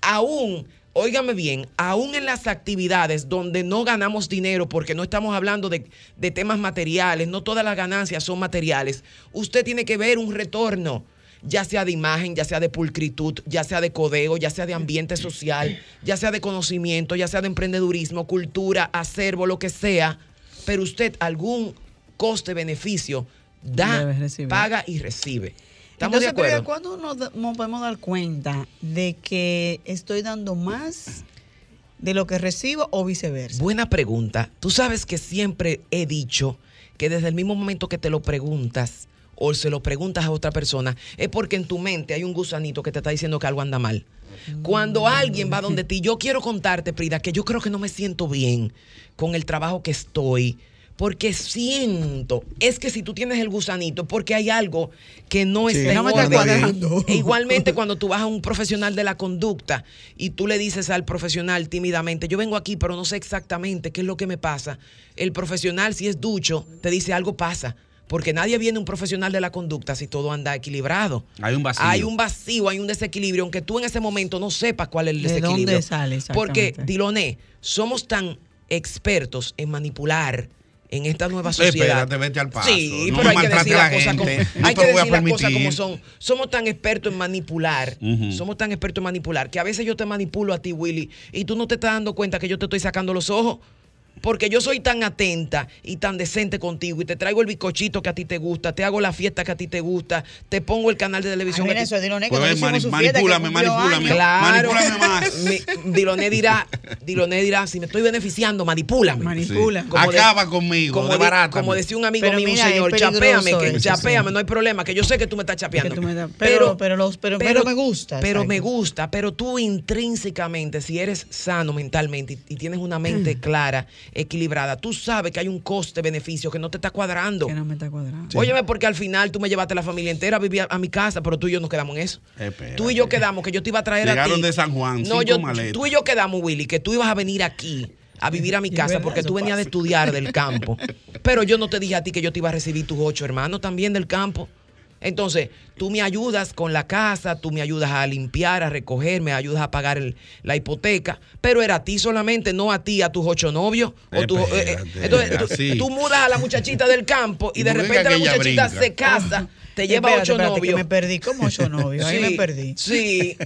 E: Aún, óigame bien, aún en las actividades donde no ganamos dinero, porque no estamos hablando de, de temas materiales, no todas las ganancias son materiales, usted tiene que ver un retorno ya sea de imagen, ya sea de pulcritud, ya sea de codeo, ya sea de ambiente social, ya sea de conocimiento, ya sea de emprendedurismo, cultura, acervo, lo que sea, pero usted algún coste-beneficio da, paga y recibe. ¿Estamos
D: Entonces,
E: de acuerdo?
D: ¿cuándo nos, nos podemos dar cuenta de que estoy dando más de lo que recibo o viceversa?
E: Buena pregunta. Tú sabes que siempre he dicho que desde el mismo momento que te lo preguntas o se lo preguntas a otra persona, es porque en tu mente hay un gusanito que te está diciendo que algo anda mal. Cuando alguien va donde ti, yo quiero contarte, Prida, que yo creo que no me siento bien con el trabajo que estoy, porque siento, es que si tú tienes el gusanito, porque hay algo que no
B: Sí.
E: está en
B: No me está
E: orden. E igualmente cuando tú vas a un profesional de la conducta y tú le dices al profesional tímidamente, yo vengo aquí pero no sé exactamente qué es lo que me pasa, el profesional si es ducho te dice algo pasa. Porque nadie viene un profesional de la conducta si todo anda equilibrado.
K: Hay un vacío.
E: Hay un vacío, hay un desequilibrio, aunque tú en ese momento no sepas cuál es el
D: ¿De
E: desequilibrio.
D: dónde sale
E: Porque? Diloné, somos tan expertos en manipular en esta nueva sociedad.
K: Espérate, vete al paso.
E: Sí,
K: No
E: pero hay que decir las cosas como.
K: No
E: hay que decir las cosas como son. Somos tan expertos en manipular, somos tan expertos en manipular, que a veces yo te manipulo a ti, Willy, y tú no te estás dando cuenta que yo te estoy sacando los ojos. Porque yo soy tan atenta y tan decente contigo y te traigo el bizcochito que a ti te gusta, te hago la fiesta que a ti te gusta, te pongo el canal de televisión.
D: Ay, mira
E: que a ti-
D: eso, Diloné, que
K: Pues
D: no
K: ven,
D: hicimos
K: mani-
D: que
K: manipúlame, manipúlame.
E: Claro.
K: Manipúlame más.
E: Mi- Diloné dirá, Diloné dirá, si me estoy beneficiando, manipúlame.
D: Manipula.
E: Como de-
K: Acaba conmigo,
E: Como,
K: de barata.
E: como decía un amigo
D: Pero
E: mío,
D: mira,
E: señor, chapéame, que
D: eso,
E: chapéame,
D: sí.
E: no hay problema, que yo sé que tú me estás chapeando.
D: Que me pero- pero los- pero- pero me gusta,
E: Pero me gusta, pero tú intrínsecamente, si eres sano mentalmente y, y tienes una
D: Mm.
E: mente clara, equilibrada, tú sabes que hay un coste-beneficio que no te está cuadrando.
D: Que no me está cuadrando.
E: Óyeme, porque al final tú me llevaste la familia entera a vivir a, a mi casa, pero tú y yo nos quedamos en eso.
K: Espérate.
E: Tú y yo quedamos que yo te iba a traer a
K: Llegaron
E: ti.
K: de San Juan,
E: No,
K: cinco
E: yo,
K: maletas.
E: tú y yo quedamos, Willy, que tú ibas a venir aquí a vivir a mi casa porque tú venías de estudiar del campo. Pero yo no te dije a ti que yo te iba a recibir tus ocho hermanos también del campo. Entonces, tú me ayudas con la casa, tú me ayudas a limpiar, a recoger, me ayudas a pagar el- la hipoteca, pero era a ti solamente, no a ti, a tus ocho novios. O tu- eh, eh, entonces, tú, mudas a la muchachita del campo y
K: ¿Y
E: de repente la muchachita
K: brinca?
E: se casa, te lleva
D: Espérate,
E: ocho
D: espérate, que
E: novios.
D: me perdí como ocho novios. Ahí
E: Sí,
D: me perdí.
E: Sí,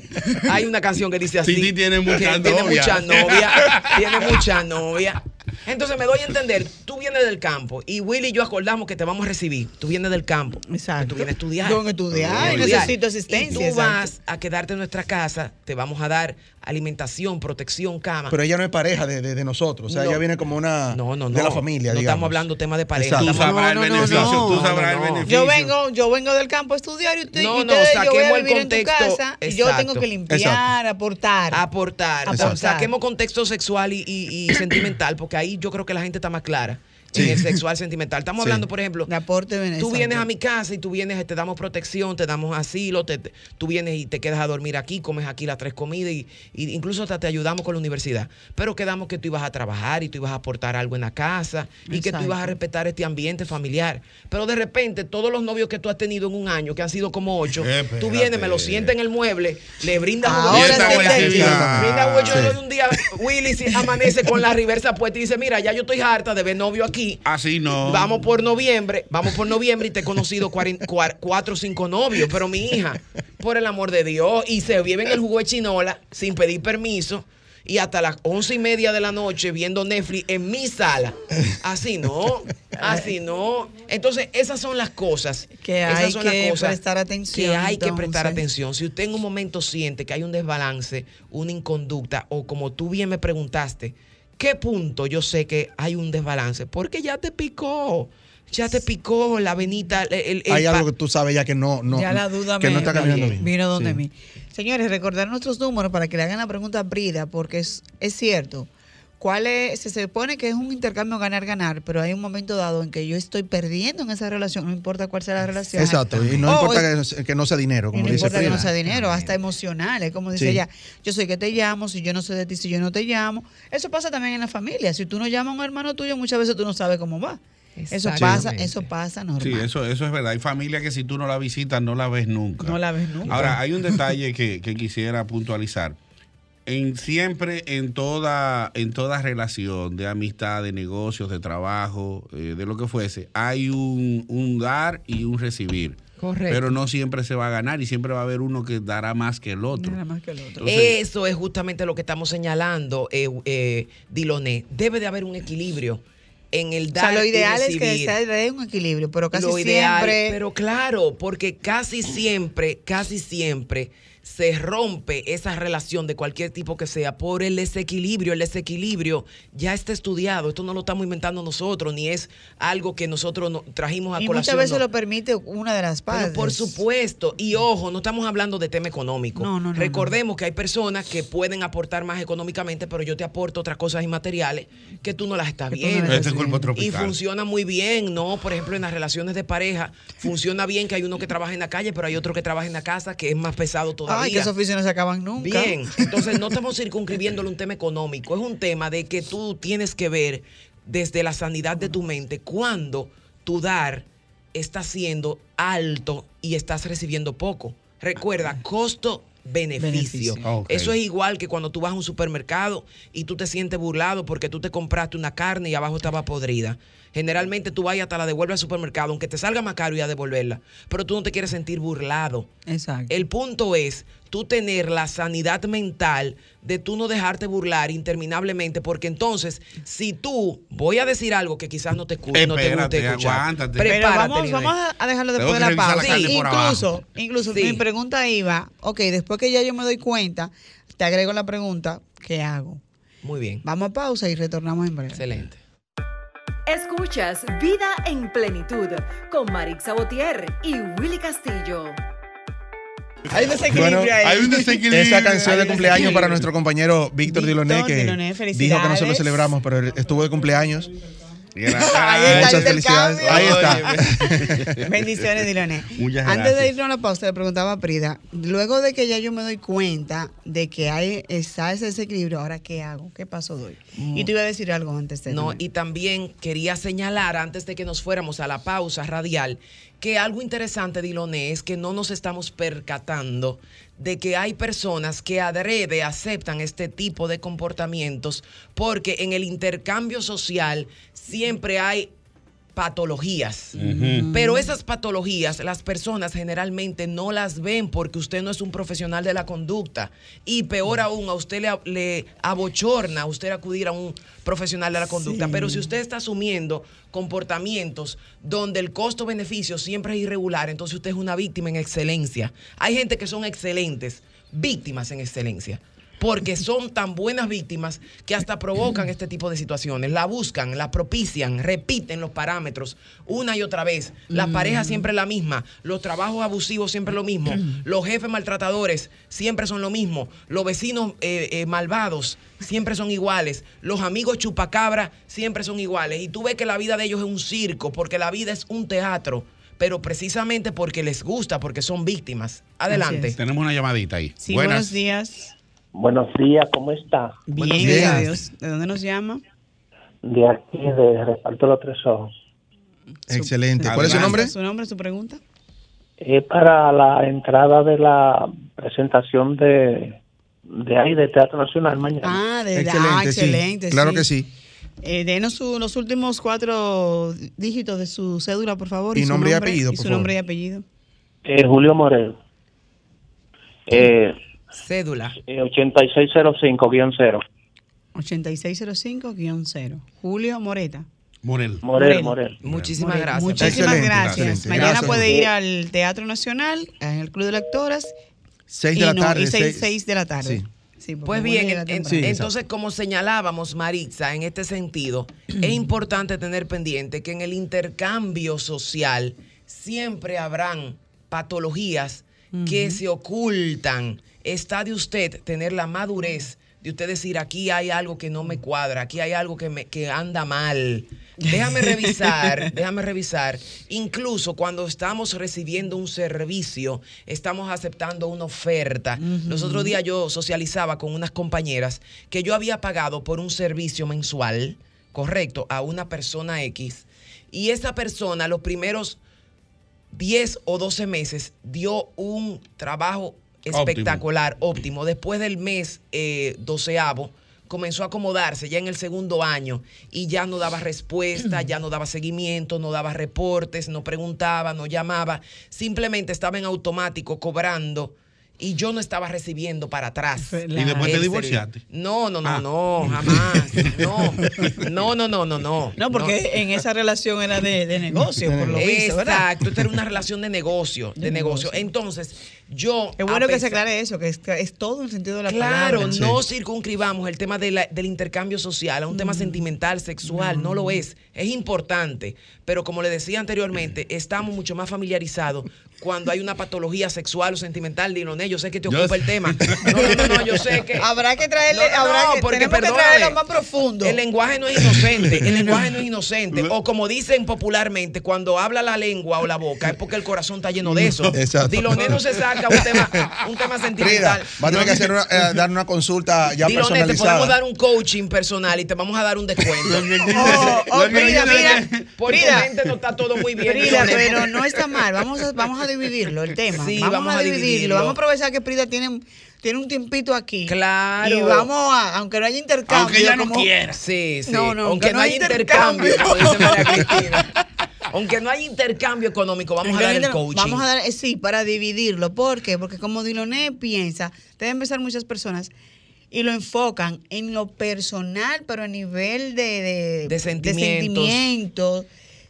E: hay una canción que dice así.
K: Titi tiene muchas
E: Tiene
K: novias.
E: muchas novias. tiene muchas novias. Entonces me doy a entender, tú vienes del campo y Willy y yo acordamos que te vamos a recibir. Tú vienes del campo.
D: Exacto.
E: Tú vienes a estudiar.
D: Yo a estudiar,
E: estudiar.
D: necesito asistencia,
E: Y tú
D: exacto.
E: vas a quedarte en nuestra casa, te vamos a dar alimentación, protección, cama.
B: Pero ella no es pareja de, de- de nosotros. O sea,
E: No.
B: ella viene como una
E: no, no, no.
B: de la familia,
E: No
B: digamos.
E: estamos hablando tema de pareja.
B: Exacto.
K: Tú sabrás
D: No,
K: el
D: no, no,
K: beneficio.
D: no.
K: Tú sabrás
E: No, no.
K: el beneficio.
D: Yo vengo, yo vengo del campo a estudiar y, usted,
E: No,
D: y
E: no,
D: ustedes, yo voy
E: saquemos
D: a
E: el
D: vivir en tu
E: contexto.
D: casa y yo tengo que limpiar, aportar.
E: aportar.
D: Aportar.
E: Sa- Saquemos contexto sexual y, y- y sentimental, porque ahí yo creo que la gente está más clara. En el sexual sentimental. Estamos
B: Sí.
E: hablando, por ejemplo,
D: De aporte
E: tú vienes a mi casa y tú vienes, te damos protección, te damos asilo, te- te- tú vienes y te quedas a dormir aquí, comes aquí las tres comidas y, y incluso hasta te ayudamos con la universidad. Pero quedamos que tú ibas a trabajar y tú ibas a aportar algo en la casa y que tú ibas a respetar este ambiente familiar. Pero de repente, todos los novios que tú has tenido en un año, que han sido como ocho, tú vienes, me lo sientas en el mueble, le brindas
D: sí entiendo.
E: brinda chole
B: Sí.
E: un día, Willy si amanece con la reversa puesta y dice, mira, ya yo estoy harta de ver novio aquí.
K: Así no.
E: Vamos por noviembre, vamos por noviembre y te he conocido cuatro o cinco novios, pero mi hija, por el amor de Dios, y se vive en el jugo de chinola sin pedir permiso y hasta las once y media de la noche viendo Netflix en mi sala. Así no, así no. Entonces, esas son las cosas.
D: Que
E: esas
D: hay
E: son
D: que
E: las cosas
D: prestar atención,
E: Que hay que prestar atención. Si usted en un momento siente que hay un desbalance, una inconducta, o como tú bien me preguntaste, ¿qué punto yo sé que hay un desbalance? Porque ya te picó. Ya te picó la venita. el- el- el
B: Hay algo que tú sabes ya que no, no
D: ya la duda
B: que
D: me,
B: no está caminando bien.
D: vino donde
B: Sí.
D: mí. Señores, recordar nuestros números para que le hagan la pregunta a Brida, porque es, es cierto. ¿Cuál es? Se supone que es un intercambio ganar-ganar, pero hay un momento dado en que yo estoy perdiendo en esa relación, no importa cuál sea la relación.
B: Exacto, y no
D: Oh,
B: importa que no sea- que no sea dinero,
D: y
B: como
D: no
B: dice
D: importa que no sea dinero, hasta emocional. Es como dice
B: Sí.
D: ella, yo soy que te llamo, si yo no sé de ti, si yo no te llamo. Eso pasa también en la familia. Si tú no llamas a un hermano tuyo, muchas veces tú no sabes cómo va. Eso pasa, eso pasa normal.
K: Sí, eso, eso es verdad. Hay familias que si tú no la visitas, no la ves nunca.
D: No la ves nunca.
K: Ahora, hay un detalle que, que quisiera puntualizar. En siempre, en toda, en toda relación de amistad, de negocios, de trabajo, eh, de lo que fuese, hay un, un dar y un recibir.
E: Correcto.
K: Pero no siempre se va a ganar y siempre va a haber uno que dará más que el otro. Entonces-
E: Eso es justamente lo que estamos señalando, eh, eh, Diloné. Debe de haber un equilibrio en el
D: O
E: dar
D: sea, lo ideal
E: y
D: es que sea de un equilibrio, pero casi
E: lo ideal,
D: siempre.
E: pero claro, porque casi siempre, casi siempre se rompe esa relación de cualquier tipo que sea por el desequilibrio. El desequilibrio ya está estudiado. Esto no lo estamos inventando nosotros, ni es algo que nosotros no- trajimos a
D: y
E: colación.
D: muchas veces
E: no.
D: lo permite una de las partes.
E: Pero por supuesto, y ojo, no estamos hablando de tema económico.
D: No, no, no,
E: Recordemos que hay personas que pueden aportar más económicamente, pero yo te aporto otras cosas inmateriales que tú no las estás viendo.
K: Este viendo.
E: y funciona muy bien, ¿no? Por ejemplo, en las relaciones de pareja, funciona bien que hay uno que trabaja en la calle, pero hay otro que trabaja en la casa, que es más pesado todavía.
D: Ay, que esos oficios no se acaban nunca.
E: Bien, entonces no estamos circunscribiéndole un tema económico, es un tema de que tú tienes que ver desde la sanidad de tu mente cuando tu dar está siendo alto y estás recibiendo poco. Recuerda, costo beneficio. Eso es igual que cuando tú vas a un supermercado y tú te sientes burlado porque tú te compraste una carne y abajo estaba podrida. Generalmente tú vas y hasta la devuelves al supermercado, aunque te salga más caro y a devolverla, pero tú no te quieres sentir burlado.
D: Exacto.
E: El punto es tú tener la sanidad mental de tú no dejarte burlar interminablemente, porque entonces, si tú, voy a decir algo que quizás no te, escu- no te guste escuchar.
K: aguántate.
D: Pero
E: Prepárate,
D: vamos,
E: Linares.
D: vamos a dejarlo después de la
K: la
D: pausa.
K: carne por
D: incluso, incluso
E: Sí.
D: mi pregunta iba, ok, después que ya yo me doy cuenta, te agrego la pregunta, ¿qué hago?
E: Muy bien.
D: Vamos a pausa y retornamos en breve.
E: Excelente.
A: Escuchas Vida en Plenitud con Marix Sabotier y Willy Castillo.
D: Hay un desequilibrio
B: Bueno,
D: ahí.
K: hay un desequilibrio.
B: Esa canción
D: Hay
B: de cumpleaños para nuestro compañero Víctor Diloné, que
D: Diloné,
B: dijo que no se
D: felicidades.
B: lo celebramos, pero estuvo de cumpleaños.
D: Ahí está
B: Muchas
D: el
B: felicidades.
D: intercambio.
B: Ahí está.
D: Bendiciones, Diloné.
K: Muchas
D: Antes de irnos a la pausa, le preguntaba a Prida, luego de que ya yo me doy cuenta de que hay está ese desequilibrio, ¿ahora qué hago? ¿Qué paso doy? Y tú ibas a decir algo antes de
E: No, y también quería señalar, antes de que nos fuéramos a la pausa radial, que algo interesante, Diloné, es que no nos estamos percatando de que hay personas que adrede aceptan este tipo de comportamientos porque en el intercambio social siempre hay patologías. Pero esas patologías las personas generalmente no las ven porque usted no es un profesional de la conducta. Y peor aún, a usted le, le abochorna a usted acudir a un profesional de la conducta.
D: Sí.
E: Pero si usted está asumiendo comportamientos donde el costo-beneficio siempre es irregular, entonces usted es una víctima en excelencia. Hay gente que son excelentes, víctimas en excelencia. Porque son tan buenas víctimas que hasta provocan este tipo de situaciones. La buscan, la propician, repiten los parámetros una y otra vez. La
L: Mm.
E: pareja siempre es la misma, los trabajos abusivos siempre lo mismo,
L: Mm.
E: los jefes maltratadores siempre son lo mismo, los vecinos eh, eh, malvados siempre son iguales, los amigos chupacabra siempre son iguales. Y tú ves que la vida de ellos es un circo, porque la vida es un teatro, pero precisamente porque les gusta, porque son víctimas. Adelante.
K: Tenemos una llamadita ahí.
D: Sí, buenos días.
M: Buenos días, ¿cómo está?
D: Bien,
K: Buenos
D: gracias a. Dios. ¿De dónde nos llama?
M: De aquí, de Reparto Los Tres Ojos.
B: Excelente. ¿Cuál es su nombre?
D: ¿Su nombre, su pregunta?
M: Es para la entrada de la presentación de, de ahí, de Teatro Nacional mañana.
D: Ah, de
B: Excelente,
D: ah,
B: sí.
D: excelente.
B: Claro que sí.
D: Eh, denos su- los últimos cuatro dígitos de su cédula, por favor.
B: Y
D: su
B: nombre y apellido,
D: Y
B: por
D: su
B: favor.
D: nombre y apellido.
M: Eh, Julio Morel. Eh,
E: Cédula.
M: eh, 8605-0.
D: 8605-0. Julio Moreta.
K: Morel.
M: Morel, Morel.
E: Muchísimas
D: Morel.
E: gracias.
D: Muchísimas
B: Excelente,
D: gracias.
B: excelente.
D: Mañana
B: Gracias.
D: puede ir al Teatro Nacional, en el Club de Lectoras.
B: 6
D: y
B: de la
D: no,
B: tarde.
D: Y 6,
B: seis-
D: seis de la tarde.
B: Sí.
E: Pues bien, en- entonces como señalábamos, Maritza, en este sentido, es importante tener pendiente que en el intercambio social siempre habrán patologías que se ocultan. Está de usted tener la madurez de usted decir, aquí hay algo que no me cuadra, aquí hay algo que, me, que anda mal. Déjame revisar, déjame revisar. Incluso cuando estamos recibiendo un servicio, estamos aceptando una oferta. Los otros días yo socializaba con unas compañeras que yo había pagado por un servicio mensual, correcto, a una persona X. Y esa persona los primeros 10 o 12 meses dio un trabajo espectacular, óptimo. Después del mes eh, doceavo, comenzó a acomodarse ya en el segundo año y ya no daba respuesta, ya no daba seguimiento, no daba reportes, no preguntaba, no llamaba, simplemente estaba en automático cobrando y yo no estaba recibiendo para atrás.
K: Y después te
E: El
K: divorciaste.
E: No, no, no,
K: Ah.
E: no, jamás. No, no, no, no, no, no.
D: No, porque en esa relación era de, de negocio, por lo visto, ¿verdad?
E: Exacto, esto era una relación de negocio, de,
D: De
E: negocio.
D: negocio.
E: Entonces, yo...
D: Es bueno que se aclare eso, que es, todo el sentido de la
E: Claro,
D: palabra.
E: no circunscribamos el tema de la- del intercambio social a un tema sentimental, sexual, no lo es. Es importante, pero como le decía anteriormente, estamos mucho más familiarizados cuando hay una patología sexual o sentimental. Diloné, yo sé que te
K: Yo
E: ocupa
K: sé.
E: el tema. No, no, no, no, yo sé que...
D: Habrá que traerle,
E: No, no,
D: habrá que,
E: porque
D: tenemos que traerlo más profundo.
E: El lenguaje no es inocente, el lenguaje no es inocente. O como dicen popularmente, cuando habla la lengua o la boca es porque el corazón está lleno de eso.
B: Exacto.
E: Diloné no se saca un tema, un tema
B: Frida,
E: sentimental.
B: va a tener que hacer una, eh, dar una consulta ya
E: Diloné, te podemos dar un coaching personal y te vamos a dar un descuento.
D: Oh, oh, Frida, mira,
E: Por tu
D: Frida,
E: mente no está todo muy bien.
D: Frida, pero no está mal. Vamos a, vamos a dividirlo el tema.
E: Sí,
D: vamos,
E: vamos
D: a
E: a
D: dividirlo.
E: dividirlo.
D: Vamos a aprovechar que Frida tiene, tiene un tiempito aquí.
E: Claro.
D: Y vamos a, aunque no haya intercambio.
K: Aunque ella no
D: como-
K: quiera.
E: Sí, sí.
D: No, no,
E: aunque
D: que
E: no
D: no
E: hay
D: hay
E: intercambio. Aunque no hay intercambio económico, vamos a dar el
D: haya-
E: coaching.
D: Vamos a dar, eh, sí, para dividirlo. ¿Por qué? Porque como Diloné piensa, deben pensar muchas personas y lo enfocan en lo personal, pero a nivel de, de,
E: De sentimientos.
D: sentimientos,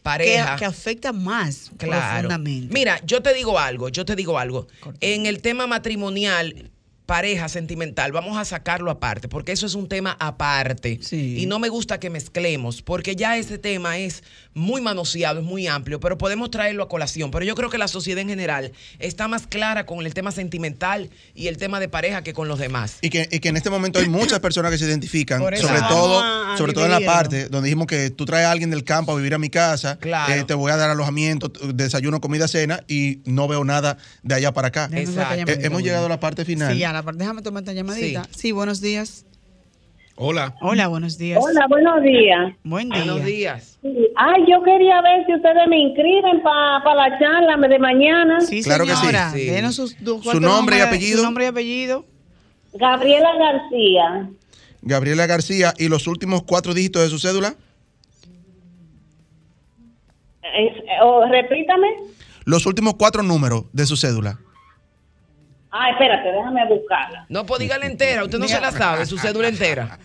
E: Pareja.
D: Que, que afecta más
E: Claro.
D: profundamente.
E: Mira, yo te digo algo, yo te digo algo. En el tema matrimonial, pareja sentimental, vamos a sacarlo aparte, porque eso es un tema aparte.
D: Sí.
E: Y no me gusta que mezclemos, porque ya ese tema es muy manoseado, es muy amplio, pero podemos traerlo a colación. Pero yo creo que la sociedad en general está más clara con el tema sentimental y el tema de pareja que con los demás.
B: Y que, y que en este momento hay muchas personas que se identifican, sobre todo,
D: a- a
B: sobre todo en la parte donde dijimos que tú traes a alguien del campo a vivir a mi casa,
E: Claro.
B: eh, te voy a dar alojamiento, desayuno, comida, cena y no veo nada de allá para acá.
E: Exacto.
B: Eh, hemos llegado a la parte final.
D: Sí, la parte, déjame tomar esta llamadita. Sí. buenos días.
K: Hola.
D: Hola, buenos días.
N: Hola, buenos días.
D: Buen día.
E: Buenos días.
N: Ay, yo quería ver si ustedes me inscriben para la charla de mañana.
D: Sí,
B: Claro que sí.
E: Sí.
D: Denos sus, su
B: nombre y apellido.
D: Su nombre y apellido.
N: Gabriela García.
B: Gabriela García, ¿y los últimos cuatro dígitos de su cédula?
N: Es- oh, repítame.
B: Los últimos cuatro números de su cédula.
N: Ah, espérate, déjame buscarla.
E: No, pues dígale entera, usted no se la sabe, su cédula entera.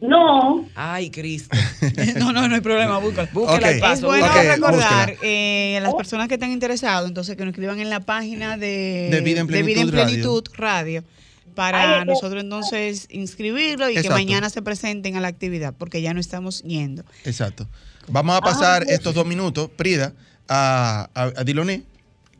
N: No,
E: Ay, Cristo.
D: no, no, no hay problema, búscala.
E: Búsquela
B: Ok.
E: y paso.
D: Es bueno recordar eh, a las personas que están interesadas, entonces que nos escriban en la página de,
B: De Vida en Plenitud
D: Plenitud Radio, para
N: Ay, que-
D: nosotros entonces inscribirlo y que mañana se presenten a la actividad, porque ya no estamos yendo.
B: Exacto. Vamos a pasar
D: Ah,
B: estos dos minutos, Prida, a, a, a Diloné,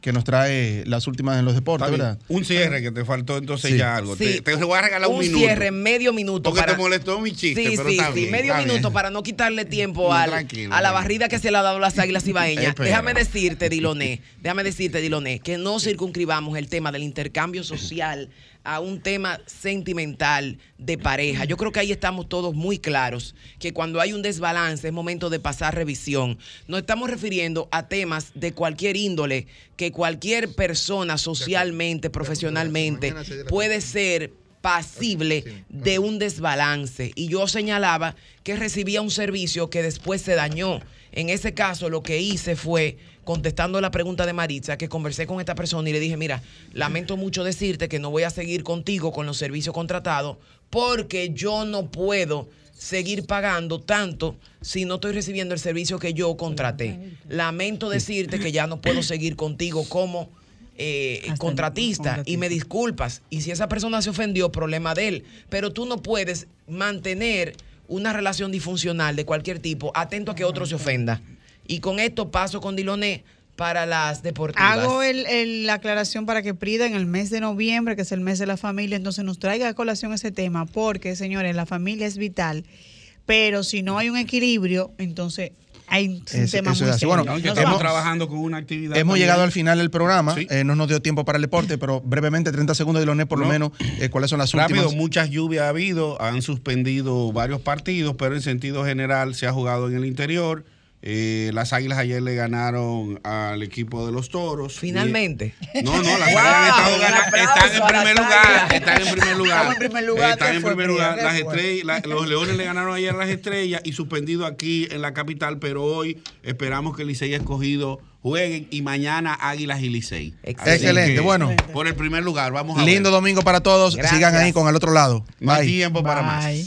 B: que nos trae las últimas en los deportes. ¿verdad?
K: Un cierre que te faltó entonces
B: Sí.
K: ya algo.
E: Sí.
K: Te, te voy a regalar un,
E: un
K: minuto.
E: cierre, medio minuto.
K: Porque
E: para-
K: te molestó mi chiste,
E: Sí,
K: pero
E: sí,
K: está
E: sí,
K: bien,
E: medio
K: está
E: minuto
K: bien.
E: para no quitarle tiempo
K: No,
E: al-
K: tranquilo,
E: a la barrida que se le ha dado las águilas ibaeñas. Déjame decirte, Diloné, déjame decirte, Diloné, que no circunscribamos el tema del intercambio social a un tema sentimental de pareja. Yo creo que ahí estamos todos muy claros, que cuando hay un desbalance es momento de pasar revisión. Nos estamos refiriendo a temas de cualquier índole que cualquier persona socialmente, profesionalmente, puede ser pasible de un desbalance. Y yo señalaba que recibía un servicio que después se dañó. En ese caso, lo que hice fue, contestando la pregunta de Maritza, que conversé con esta persona y le dije, mira, lamento mucho decirte que no voy a seguir contigo con los servicios contratados porque yo no puedo seguir pagando tanto si no estoy recibiendo el servicio que yo contraté. Lamento decirte que ya no puedo seguir contigo como eh, contratista y me disculpas. Y si esa persona se ofendió, problema de él. Pero tú no puedes mantener una relación disfuncional de cualquier tipo, atento a que otro se ofenda. Y con esto paso con Diloné para las deportivas.
D: Hago el- el- la aclaración para que Prida en el mes de noviembre, que es el mes de la familia, entonces nos traiga a colación ese tema, porque, señores, la familia es vital, pero si no hay un equilibrio, entonces hay un
B: Eso-
D: tema
B: eso
D: muy
B: es así.
D: serio.
B: Bueno,
K: No, estamos
B: vamos.
K: trabajando con una actividad.
B: Hemos
K: también.
B: llegado al final del programa, eh, no nos dio tiempo para el deporte, pero brevemente, 30 segundos, Diloné, por lo
K: No.
B: menos, eh, ¿cuáles son las
K: Rápido,
B: últimas?
K: muchas lluvias ha habido, han suspendido varios partidos, pero en sentido general se ha jugado en el interior. Eh, las Águilas ayer le ganaron al equipo de los Toros.
E: Finalmente.
K: Y- no, no, las
E: Wow,
K: Águilas han estado
E: un
K: ganando-
E: aplauso
K: están en primer lugar. Están en primer lugar.
E: Estamos en primer lugar,
K: Están
E: ¿qué
K: en primer lugar.
E: ¿Qué
K: Las estrellas, la- los Leones le ganaron ayer a las estrellas y suspendido aquí en la capital, pero hoy esperamos que Licey escogido jueguen y mañana Águilas y Licey.
B: Excelente,
K: que,
B: bueno.
K: Por el primer lugar, vamos a ver.
B: Lindo domingo para todos.
K: Gracias.
B: Sigan ahí con al otro lado.
K: No hay
B: Bye.
K: tiempo para más.
D: Bye.